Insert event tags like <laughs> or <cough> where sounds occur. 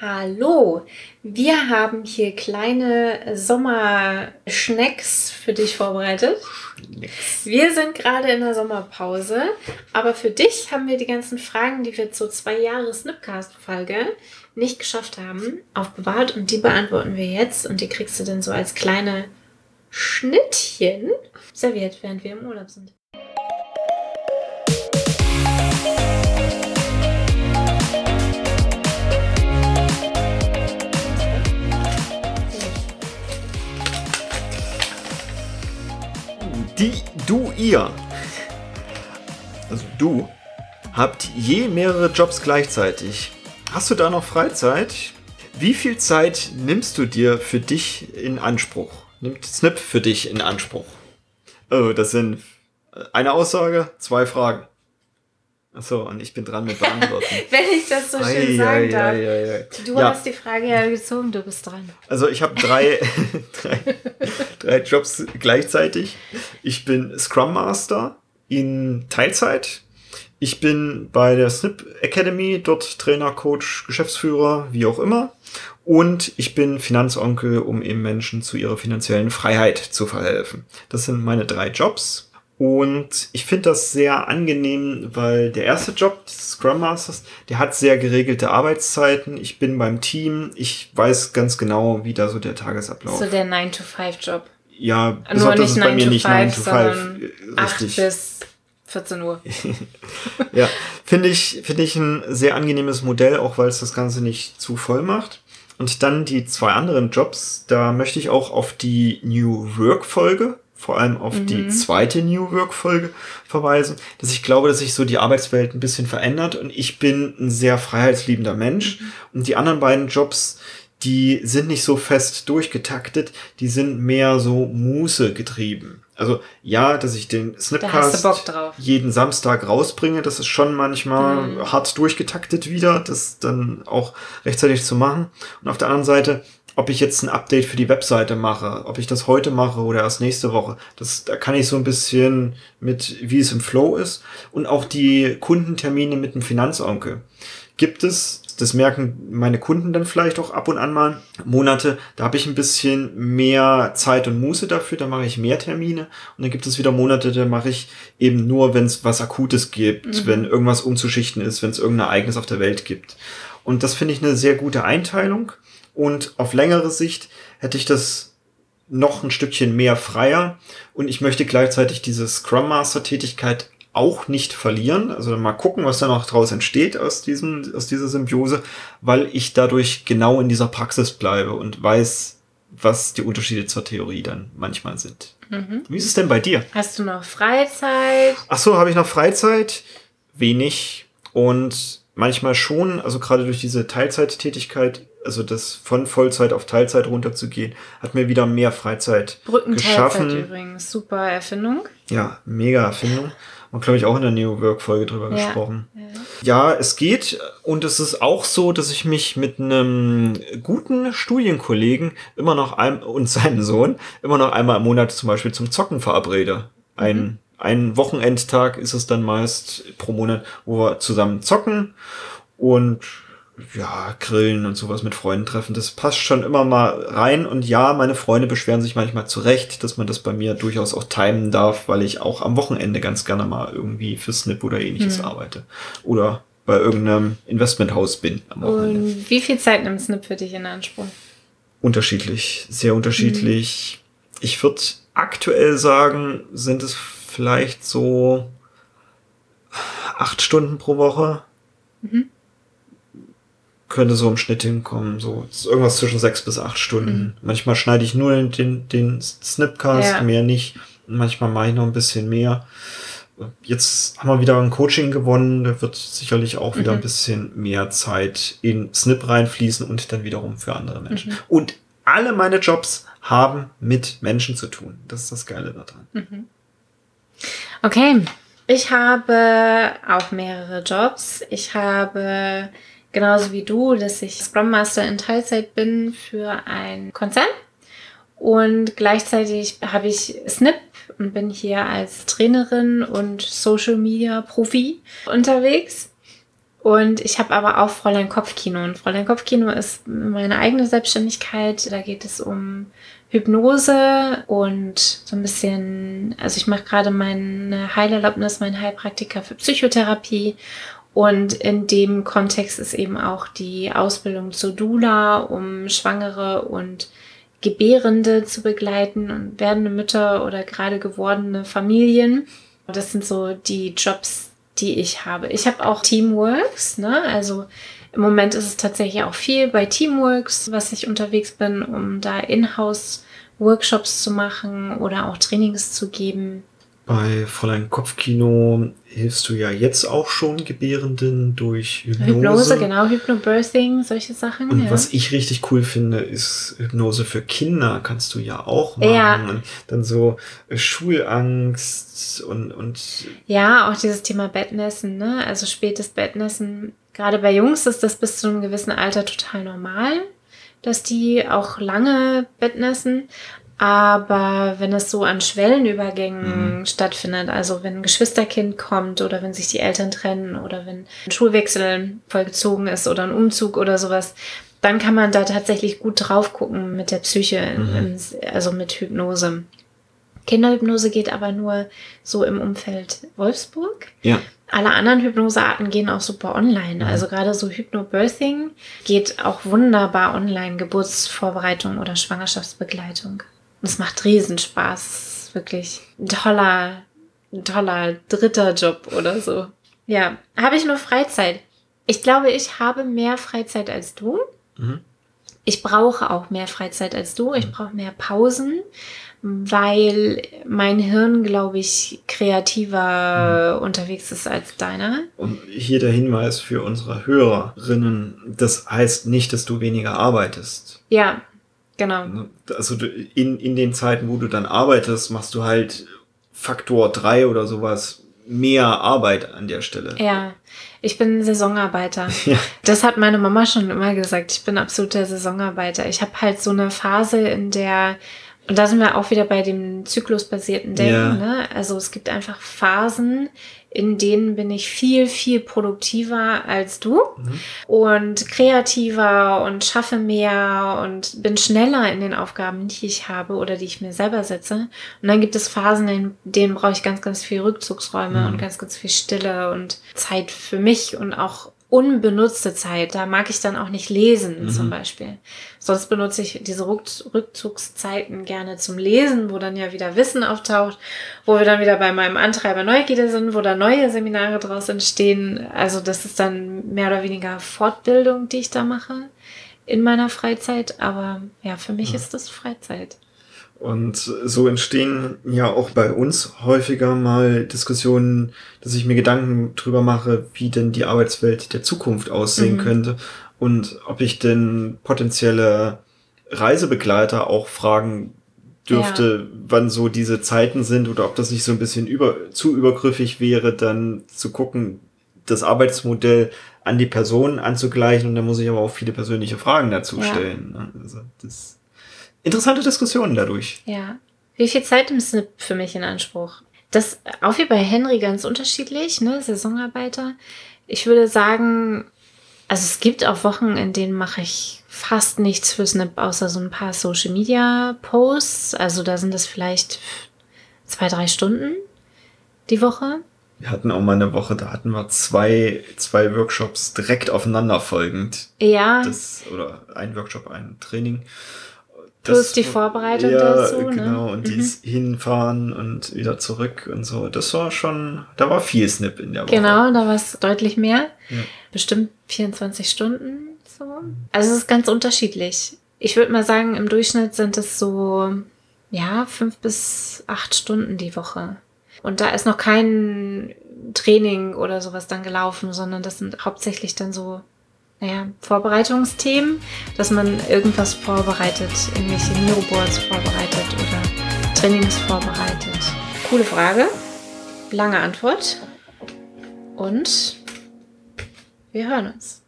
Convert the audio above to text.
Hallo, wir haben hier kleine Sommerschnecks für dich vorbereitet. Wir sind gerade in der Sommerpause, aber für dich haben wir die ganzen Fragen, die wir zur zwei Jahre Snipcast-Folge nicht geschafft haben, aufbewahrt und die beantworten wir jetzt und die kriegst du dann so als kleine Schnittchen serviert, während wir im Urlaub sind. Die, du, ihr. Also du habt je mehrere Jobs gleichzeitig. Hast du da noch Freizeit? Wie viel Zeit nimmst du dir für dich in Anspruch? Nimmt Snip für dich in Anspruch? Oh, das sind eine Aussage, zwei Fragen. Achso, und ich bin dran mit Beantworten. <laughs> Wenn ich das so schön Ei, sagen ei, darf. ei. Du Ja. hast die Frage ja gezogen, du bist dran. Also ich habe drei, <laughs> <laughs> drei, drei Jobs gleichzeitig. Ich bin Scrum Master in Teilzeit. Ich bin bei der Snip Academy, dort Trainer, Coach, Geschäftsführer, wie auch immer. Und ich bin Finanzonkel, um eben Menschen zu ihrer finanziellen Freiheit zu verhelfen. Das sind meine drei Jobs. Und ich finde das sehr angenehm, weil der erste Job des Scrum Masters, der hat sehr geregelte Arbeitszeiten. Ich bin beim Team. Ich weiß ganz genau, wie da so der Tagesablauf. So der 9-to-5-Job. ja, Nur nicht es bei 9 mir to nicht 5, 9 to 5. sondern äh, 8 Richtig. bis 14 Uhr. <laughs> Ja, finde ich, finde ich ein sehr angenehmes Modell, auch weil es das Ganze nicht zu voll macht. Und dann die zwei anderen Jobs, da möchte ich auch auf die New Work Folge, vor allem auf die zweite New Work Folge verweisen, dass ich glaube, dass sich so die Arbeitswelt ein bisschen verändert und ich bin ein sehr freiheitsliebender Mensch und die anderen beiden Jobs, die sind nicht so fest durchgetaktet, die sind mehr so Muße getrieben. Also ja, dass ich den Snipcast jeden Samstag rausbringe. Das ist schon manchmal hart durchgetaktet wieder, das dann auch rechtzeitig zu machen. Und auf der anderen Seite, ob ich jetzt ein Update für die Webseite mache, ob ich das heute mache oder erst nächste Woche, das, da kann ich so ein bisschen mit, wie es im Flow ist. Und auch die Kundentermine mit dem Finanzonkel. Gibt es, das merken meine Kunden dann vielleicht auch ab und an mal, Monate, da habe ich ein bisschen mehr Zeit und Muße dafür, da mache ich mehr Termine. Und dann gibt es wieder Monate, da mache ich eben nur, wenn es was Akutes gibt, wenn irgendwas umzuschichten ist, wenn es irgendein Ereignis auf der Welt gibt. Und das finde ich eine sehr gute Einteilung. Und auf längere Sicht hätte ich das noch ein Stückchen mehr freier. Und ich möchte gleichzeitig diese Scrum Master Tätigkeit auch nicht verlieren. Also mal gucken, was da noch draus entsteht aus diesem, aus dieser Symbiose, weil ich dadurch genau in dieser Praxis bleibe und weiß, was die Unterschiede zur Theorie dann manchmal sind. Wie ist es denn bei dir? Hast du noch Freizeit? Ach so, habe ich noch Freizeit? Wenig. Und manchmal schon, also gerade durch diese Teilzeittätigkeit, also das von Vollzeit auf Teilzeit runterzugehen, hat mir wieder mehr Freizeit Brückenteilzeit geschaffen. übrigens. Super Erfindung. Ja, mega Erfindung. Haben, glaube ich, auch in der New Work-Folge drüber Ja. gesprochen. Ja, es geht. Und es ist auch so, dass ich mich mit einem guten Studienkollegen immer noch ein, und seinem Sohn immer noch einmal im Monat zum Beispiel zum Zocken verabrede. Ein, ein Wochenendtag ist es dann meist pro Monat, wo wir zusammen zocken und ja, grillen und sowas mit Freunden treffen. Das passt schon immer mal rein. Und ja, meine Freunde beschweren sich manchmal zurecht, dass man das bei mir durchaus auch timen darf, weil ich auch am Wochenende ganz gerne mal irgendwie für Snip oder ähnliches arbeite. Oder bei irgendeinem Investmenthaus bin am Wochenende. Und wie viel Zeit nimmt Snip für dich in Anspruch? Unterschiedlich, sehr unterschiedlich. Ich würde aktuell sagen, sind es vielleicht so acht Stunden pro Woche. Könnte so im Schnitt hinkommen. So irgendwas zwischen sechs bis acht Stunden. Manchmal schneide ich nur den, den Snipcast, Ja. mehr nicht. Manchmal mache ich noch ein bisschen mehr. Jetzt haben wir wieder ein Coaching gewonnen. Da wird sicherlich auch wieder ein bisschen mehr Zeit in Snip reinfließen und dann wiederum für andere Menschen. Und alle meine Jobs haben mit Menschen zu tun. Das ist das Geile daran. Okay. Ich habe auch mehrere Jobs. Ich habe genauso wie du, dass ich Scrum Master in Teilzeit bin für ein Konzern. Und gleichzeitig habe ich Snip und bin hier als Trainerin und Social Media Profi unterwegs. Und ich habe aber auch Fräulein Kopfkino. Und Fräulein Kopfkino ist meine eigene Selbstständigkeit. Da geht es um Hypnose und so ein bisschen, also ich mache gerade meine Heilerlaubnis, mein Heilpraktiker für Psychotherapie. Und in dem Kontext ist eben auch die Ausbildung zur Dula, um Schwangere und Gebärende zu begleiten und werdende Mütter oder gerade gewordene Familien. Das sind so die Jobs, die ich habe. Ich habe auch Teamworks, ne? Also im Moment ist es tatsächlich auch viel bei Teamworks, was ich unterwegs bin, um da in-house Workshops zu machen oder auch Trainings zu geben. Bei Fräulein Kopfkino hilfst du ja jetzt auch schon Gebärenden durch Hypnose. Hypnose, genau, Hypnobirthing, solche Sachen. Und ja. was ich richtig cool finde, ist Hypnose für Kinder kannst du ja auch machen. Ja. Und dann so äh, Schulangst und, und Ja, auch dieses Thema Bettnässen, ne? Also spätes Bettnässen. Gerade bei Jungs ist das bis zu einem gewissen Alter total normal, dass die auch lange Bettnässen. Aber wenn es so an Schwellenübergängen stattfindet, also wenn ein Geschwisterkind kommt oder wenn sich die Eltern trennen oder wenn ein Schulwechsel vollzogen ist oder ein Umzug oder sowas, dann kann man da tatsächlich gut drauf gucken mit der Psyche, im, also mit Hypnose. Kinderhypnose geht aber nur so im Umfeld Wolfsburg. ja. Alle anderen Hypnosearten gehen auch super online. Also gerade so Hypnobirthing geht auch wunderbar online. Geburtsvorbereitung oder Schwangerschaftsbegleitung. Und es macht riesen Spaß. Es ist wirklich ein toller, ein toller dritter Job oder so. Ja, habe ich nur Freizeit. Ich glaube, ich habe mehr Freizeit als du. Mhm. Ich brauche auch mehr Freizeit als du. Ich brauche mehr Pausen, weil mein Hirn, glaube ich, kreativer unterwegs ist als deiner. Und hier der Hinweis für unsere Hörerinnen, das heißt nicht, dass du weniger arbeitest. Ja, genau. Also du- in, in den Zeiten, wo du dann arbeitest, machst du halt Faktor drei oder sowas mehr Arbeit an der Stelle. Ja, ich bin Saisonarbeiter. <laughs> Ja. Das hat meine Mama schon immer gesagt. Ich bin absoluter Saisonarbeiter. Ich habe halt so eine Phase, in der, und da sind wir auch wieder bei dem zyklusbasierten Denken, Ja. ne? Also es gibt einfach Phasen, in denen bin ich viel, viel produktiver als du und kreativer und schaffe mehr und bin schneller in den Aufgaben, die ich habe oder die ich mir selber setze. Und dann gibt es Phasen, in denen brauche ich ganz, ganz viel Rückzugsräume und ganz, ganz viel Stille und Zeit für mich und auch unbenutzte Zeit. Da mag ich dann auch nicht lesen, zum Beispiel. Sonst benutze ich diese Rückz- Rückzugszeiten gerne zum Lesen, wo dann ja wieder Wissen auftaucht, wo wir dann wieder bei meinem Antreiber Neugierde sind, wo da neue Seminare draus entstehen. Also das ist dann mehr oder weniger Fortbildung, die ich da mache in meiner Freizeit. Aber ja, für mich ist das Freizeit. Und so entstehen ja auch bei uns häufiger mal Diskussionen, dass ich mir Gedanken drüber mache, wie denn die Arbeitswelt der Zukunft aussehen könnte und ob ich denn potenzielle Reisebegleiter auch fragen dürfte, wann so diese Zeiten sind oder ob das nicht so ein bisschen über, zu übergriffig wäre, dann zu gucken, das Arbeitsmodell an die Person anzugleichen und da muss ich aber auch viele persönliche Fragen dazu Ja. stellen. ne? Also das interessante Diskussionen dadurch. Ja. Wie viel Zeit nimmt Snip für mich in Anspruch? Das auch wie bei Henry ganz unterschiedlich, ne? Saisonarbeiter. Ich würde sagen, also es gibt auch Wochen, in denen mache ich fast nichts für Snip, außer so ein paar Social Media Posts. Also da sind es vielleicht zwei, drei Stunden die Woche. Wir hatten auch mal eine Woche, da hatten wir zwei, zwei Workshops direkt aufeinander folgend. Ja, Das, oder ein Workshop, ein Training. Plus die Vorbereitung ja, dazu, ne? Genau, und dieses Hinfahren und wieder zurück und so. Das war schon, da war viel Snip in der Woche. Genau, da war es deutlich mehr. Ja. Bestimmt 24 Stunden so. Also es ist ganz unterschiedlich. Ich würde mal sagen, im Durchschnitt sind es so, ja, fünf bis acht Stunden die Woche. Und da ist noch kein Training oder sowas dann gelaufen, sondern das sind hauptsächlich dann so, naja, Vorbereitungsthemen, dass man irgendwas vorbereitet, irgendwelche Neuroboards vorbereitet oder Trainings vorbereitet. Coole Frage. Lange Antwort. Und wir hören uns.